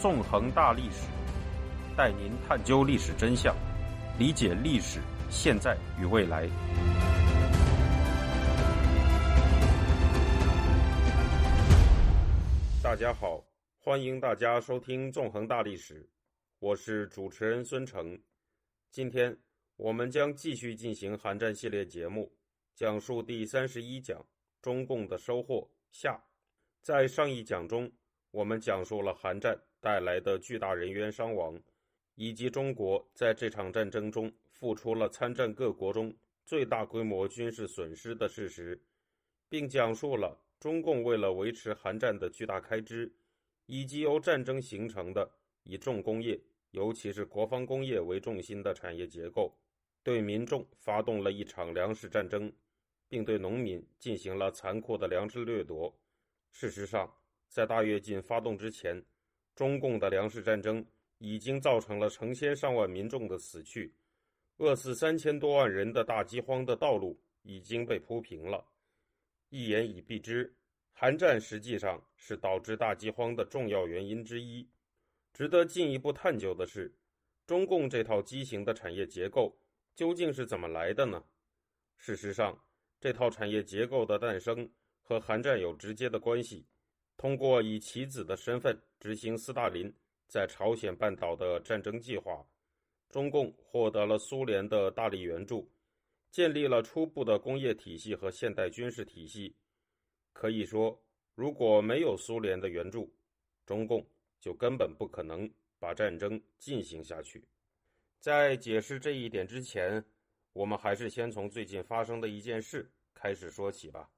纵横大历史，带您探究历史真相，理解历史现在与未来。大家好，欢迎大家收听《纵横大历史》，我是主持人孙成。今天我们将继续进行韩战系列节目，讲述第三十一讲中共的收获下。在上一讲中，我们讲述了韩战带来的巨大人员伤亡，以及中国在这场战争中付出了参战各国中最大规模军事损失的事实，并讲述了中共为了维持韩战的巨大开支，以及由战争形成的以重工业。尤其是国防工业为重心的产业结构，对民众发动了一场粮食战争，并对农民进行了残酷的粮食掠夺。事实上，在大跃进发动之前，中共的粮食战争已经造成了成千上万民众的死去，饿死三千多万人的大饥荒的道路已经被铺平了。一言以蔽之，韩战实际上是导致大饥荒的重要原因之一。值得进一步探究的是，中共这套畸形的产业结构究竟是怎么来的呢？事实上，这套产业结构的诞生和韩战有直接的关系。通过以棋子的身份执行斯大林在朝鲜半岛的战争计划，中共获得了苏联的大力援助，建立了初步的工业体系和现代军事体系。可以说，如果没有苏联的援助，中共。就根本不可能把战争进行下去。在解释这一点之前，我们还是先从最近发生的一件事开始说起吧。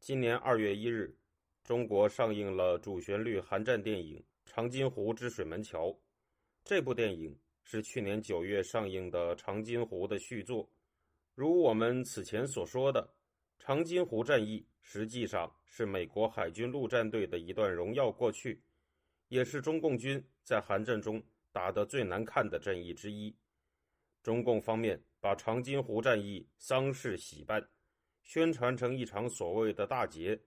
今年二月一日，中国上映了主旋律韩战电影《长津湖之水门桥》。这部电影是去年九月上映的《长津湖》的续作。如我们此前所说的，长津湖战役实际上是美国海军陆战队的一段荣耀过去。也是中共军在韩战中打得最难看的战役之一。中共方面把长津湖战役丧事喜办，宣传成一场所谓的大捷，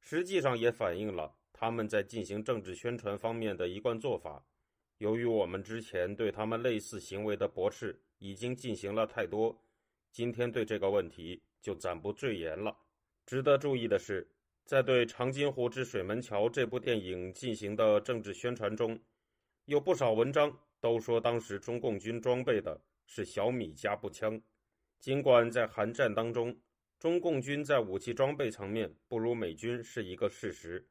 实际上也反映了他们在进行政治宣传方面的一贯做法。由于我们之前对他们类似行为的驳斥已经进行了太多，今天对这个问题就暂不赘言了。值得注意的是。在对《长津湖之水门桥》这部电影进行的政治宣传中，有不少文章都说当时中共军装备的是小米加步枪。尽管在韩战当中，中共军在武器装备层面不如美军是一个事实，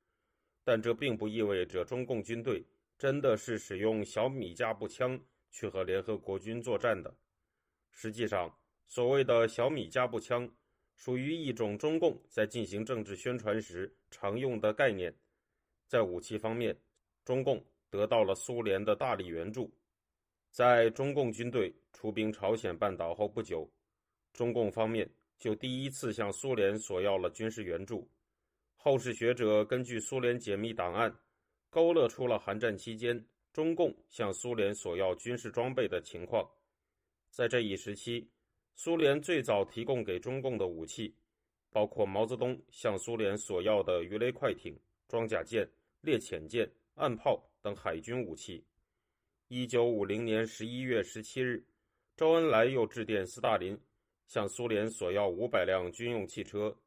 但这并不意味着中共军队真的是使用小米加步枪去和联合国军作战的。实际上，所谓的小米加步枪。属于一种中共在进行政治宣传时常用的概念。在武器方面，中共得到了苏联的大力援助。在中共军队出兵朝鲜半岛后不久，中共方面就第一次向苏联索要了军事援助。后世学者根据苏联解密档案，勾勒出了韩战期间中共向苏联索要军事装备的情况。在这一时期。苏联最早提供给中共的武器，包括毛泽东向苏联索要的鱼雷快艇、装甲舰、猎潜舰、岸炮等海军武器。一九五零年十一月十七日，周恩来又致电斯大林，向苏联索要五百辆军用汽车。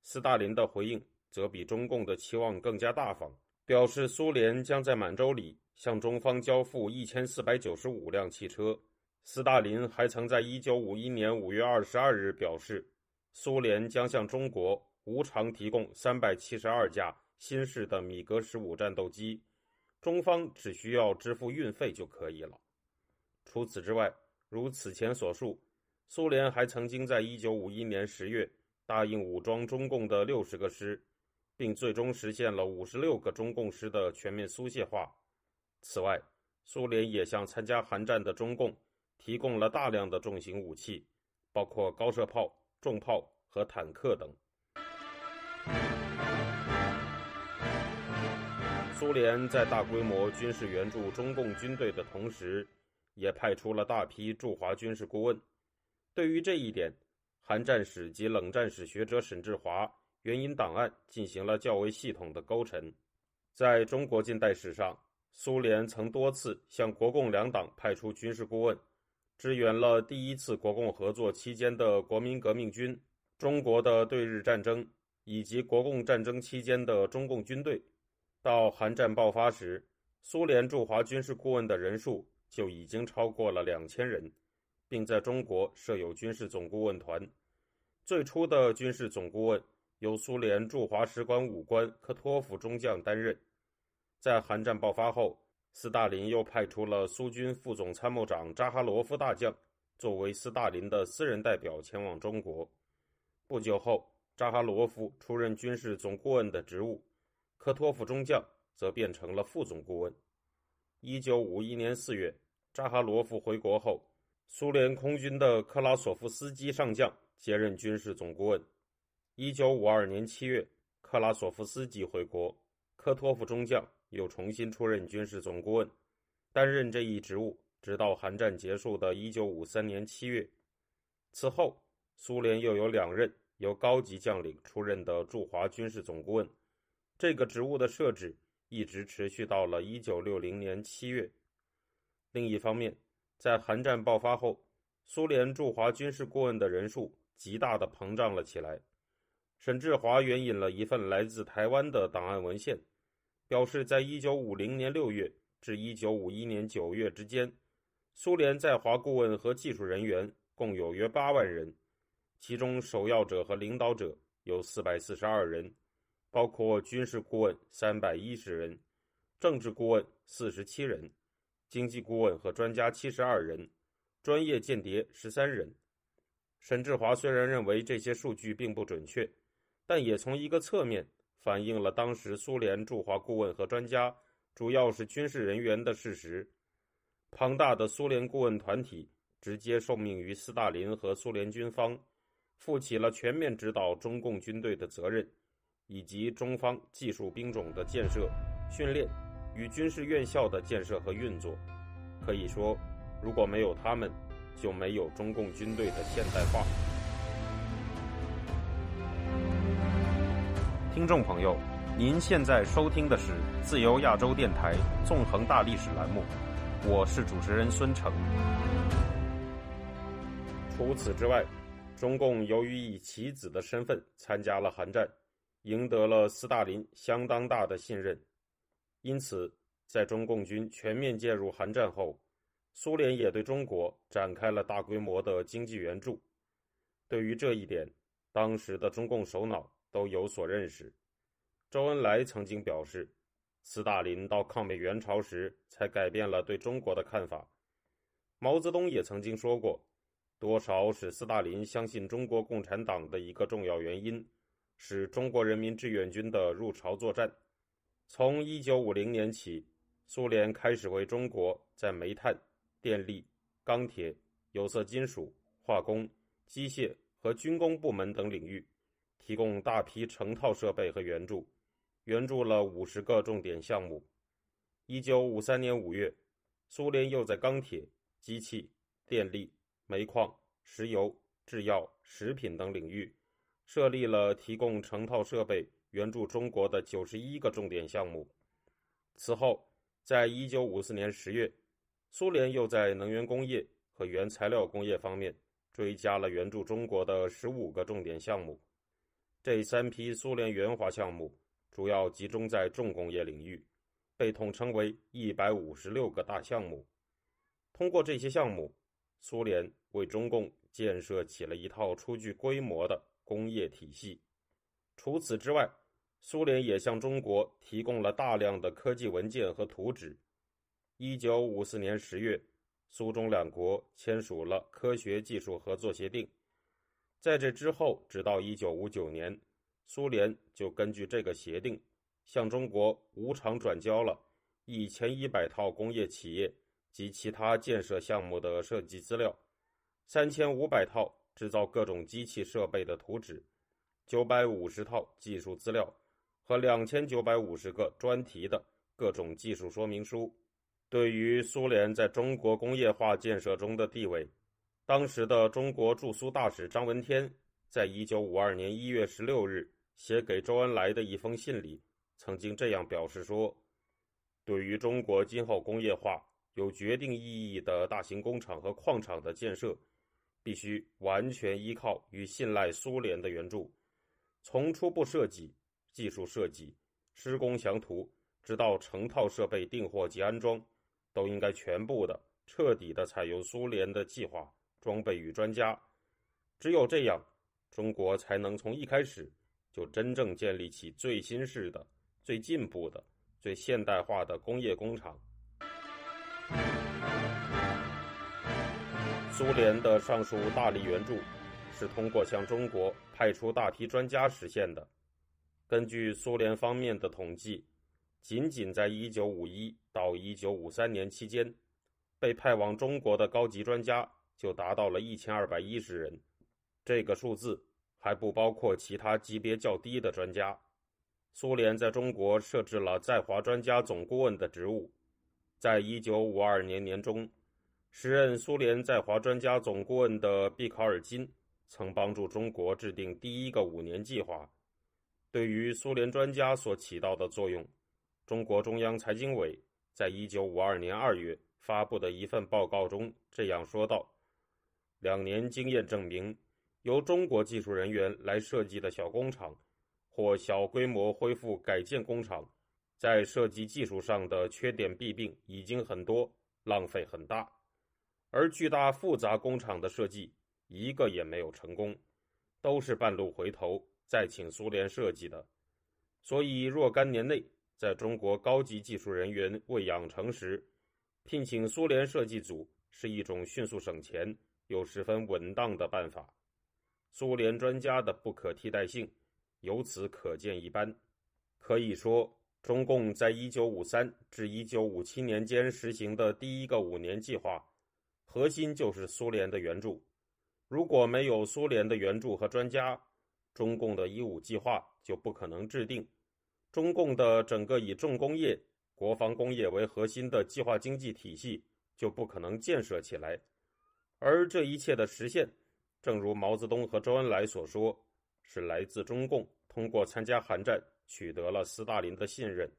斯大林的回应则比中共的期望更加大方，表示苏联将在满洲里向中方交付一千四百九十五辆汽车。斯大林还曾在1951年5月22日表示，苏联将向中国无偿提供372架新式的米格十五战斗机，中方只需要支付运费就可以了。除此之外，如此前所述，苏联还曾经在1951年10月答应武装中共的60个师，并最终实现了56个中共师的全面苏械化。此外，苏联也向参加韩战的中共。提供了大量的重型武器，包括高射炮、重炮和坦克等。苏联在大规模军事援助中共军队的同时，也派出了大批驻华军事顾问。对于这一点，韩战史及冷战史学者沈志华援引档案进行了较为系统的勾陈。在中国近代史上，苏联曾多次向国共两党派出军事顾问，支援了第一次国共合作期间的国民革命军、中国的对日战争以及国共战争期间的中共军队。到韩战爆发时，苏联驻华军事顾问的人数就已经超过了两千人，并在中国设有军事总顾问团。最初的军事总顾问由苏联驻华使馆武官科托夫中将担任。在韩战爆发后，斯大林又派出了苏军副总参谋长扎哈罗夫大将作为斯大林的私人代表前往中国。不久后，扎哈罗夫出任军事总顾问的职务，科托夫中将则变成了副总顾问。一九五一年四月，扎哈罗夫回国后，苏联空军的克拉索夫斯基上将接任军事总顾问。一九五二年七月，克拉索夫斯基回国，科托夫中将。又重新出任军事总顾问，担任这一职务，直到韩战结束的1953年7月。此后，苏联又有两任由高级将领出任的驻华军事总顾问，这个职务的设置一直持续到了1960年7月。另一方面，在韩战爆发后，苏联驻华军事顾问的人数极大的膨胀了起来。沈志华援引了一份来自台湾的档案文献。表示，在一九五零年六月至一九五一年九月之间，苏联在华顾问和技术人员共有约八万人，其中首要者和领导者有四百四十二人，包括军事顾问三百一十人，政治顾问四十七人，经济顾问和专家七十二人，专业间谍十三人。沈志华虽然认为这些数据并不准确，但也从一个侧面。反映了当时苏联驻华顾问和专家主要是军事人员的事实。庞大的苏联顾问团体直接受命于斯大林和苏联军方，负起了全面指导中共军队的责任，以及中方技术兵种的建设、训练与军事院校的建设和运作。可以说，如果没有他们，就没有中共军队的现代化。听众朋友，您现在收听的是自由亚洲电台纵横大历史栏目，我是主持人孙成。除此之外，中共由于以棋子的身份参加了韩战，赢得了斯大林相当大的信任。因此，在中共军全面介入韩战后，苏联也对中国展开了大规模的经济援助。对于这一点，当时的中共首脑。都有所认识。周恩来曾经表示，斯大林到抗美援朝时才改变了对中国的看法。毛泽东也曾经说过，多少使斯大林相信中国共产党的一个重要原因，是中国人民志愿军的入朝作战。从1950年起，苏联开始为中国在煤炭、电力、钢铁、有色金属、化工、机械和军工部门等领域。提供大批成套设备和援助，援助了五十个重点项目。一九五三年五月，苏联又在钢铁、机器、电力、煤矿、石油、制药、食品等领域设立了提供成套设备援助中国的九十一个重点项目。此后，在一九五四年十月，苏联又在能源工业和原材料工业方面追加了援助中国的十五个重点项目。这三批苏联援华项目主要集中在重工业领域，被统称为一百五十六个大项目。通过这些项目，苏联为中共建设起了一套初具规模的工业体系。除此之外，苏联也向中国提供了大量的科技文件和图纸。一九五四年十月，苏中两国签署了科学技术合作协定。在这之后，直到1959年，苏联就根据这个协定，向中国无偿转交了1100套工业企业及其他建设项目的设计资料，3500套制造各种机器设备的图纸，950套技术资料和2950个专题的各种技术说明书。对于苏联在中国工业化建设中的地位。当时的中国驻苏大使张闻天，在一九五二年一月十六日写给周恩来的一封信里，曾经这样表示说：“对于中国今后工业化有决定意义的大型工厂和矿场的建设，必须完全依靠与信赖苏联的援助，从初步设计、技术设计、施工详图，直到成套设备订货及安装，都应该全部的、彻底的采用苏联的计划、装备与专家。只有这样，中国才能从一开始就真正建立起最新式的、最进步的、最现代化的工业工厂。苏联的上述大力援助，是通过向中国派出大批专家实现的。根据苏联方面的统计，仅仅在1951到1953年期间，被派往中国的高级专家就达到了1210人。这个数字还不包括其他级别较低的专家。苏联在中国设置了在华专家总顾问的职务，在1952年年中。时任苏联在华专家总顾问的毕考尔金曾帮助中国制定第一个五年计划。对于苏联专家所起到的作用，中国中央财经委在一九五二年二月发布的一份报告中这样说道：“两年经验证明，由中国技术人员来设计的小工厂或小规模恢复改建工厂，在设计技术上的缺点弊病已经很多，浪费很大。”而巨大复杂工厂的设计一个也没有成功，都是半路回头再请苏联设计的。所以若干年内，在中国高级技术人员未养成时，聘请苏联设计组是一种迅速省钱又十分稳当的办法。苏联专家的不可替代性由此可见一斑。可以说，中共在一九五三至一九五七年间实行的第一个五年计划。核心就是苏联的援助，如果没有苏联的援助和专家，中共的一五计划就不可能制定，中共的整个以重工业、国防工业为核心的计划经济体系就不可能建设起来。而这一切的实现，正如毛泽东和周恩来所说，是来自中共通过参加韩战取得了斯大林的信任。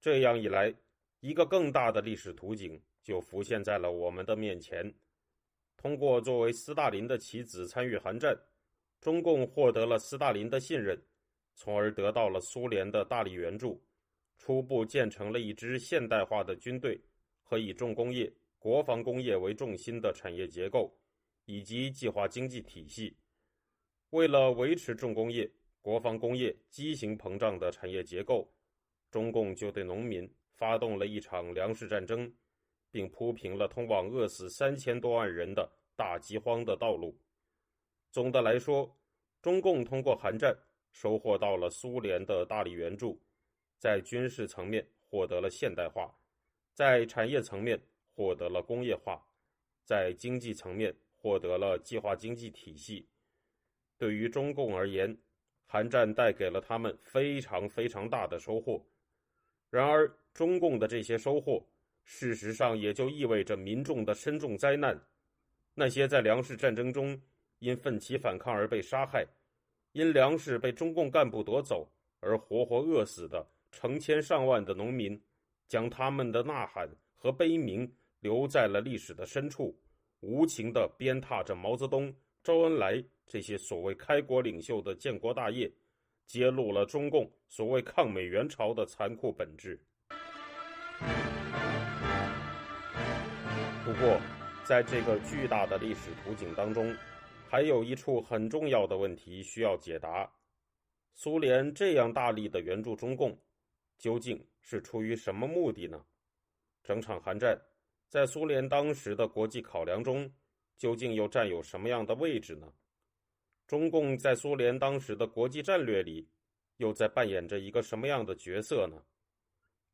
这样一来，一个更大的历史图景。就浮现在了我们的面前。通过作为斯大林的棋子参与韩战，中共获得了斯大林的信任，从而得到了苏联的大力援助，初步建成了一支现代化的军队和以重工业、国防工业为重心的产业结构以及计划经济体系。为了维持重工业、国防工业畸形膨胀的产业结构，中共就对农民发动了一场粮食战争。并铺平了通往饿死三千多万人的大饥荒的道路。总的来说，中共通过韩战收获到了苏联的大力援助，在军事层面获得了现代化，在产业层面获得了工业化，在经济层面获得了计划经济体系。对于中共而言，韩战带给了他们非常非常大的收获。然而，中共的这些收获。事实上，也就意味着民众的深重灾难。那些在粮食战争中因奋起反抗而被杀害，因粮食被中共干部夺走而活活饿死的成千上万的农民，将他们的呐喊和悲鸣留在了历史的深处，无情地鞭挞着毛泽东、周恩来这些所谓开国领袖的建国大业，揭露了中共所谓抗美援朝的残酷本质。不过，在这个巨大的历史图景当中，还有一处很重要的问题需要解答：苏联这样大力的援助中共，究竟是出于什么目的呢？整场韩战，在苏联当时的国际考量中，究竟又占有什么样的位置呢？中共在苏联当时的国际战略里，又在扮演着一个什么样的角色呢？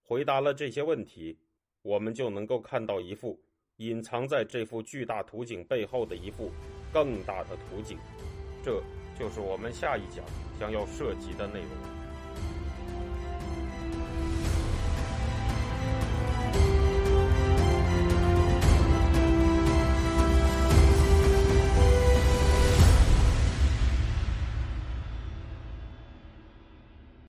回答了这些问题，我们就能够看到一幅。隐藏在这幅巨大图景背后的一幅更大的图景，这就是我们下一讲将要涉及的内容。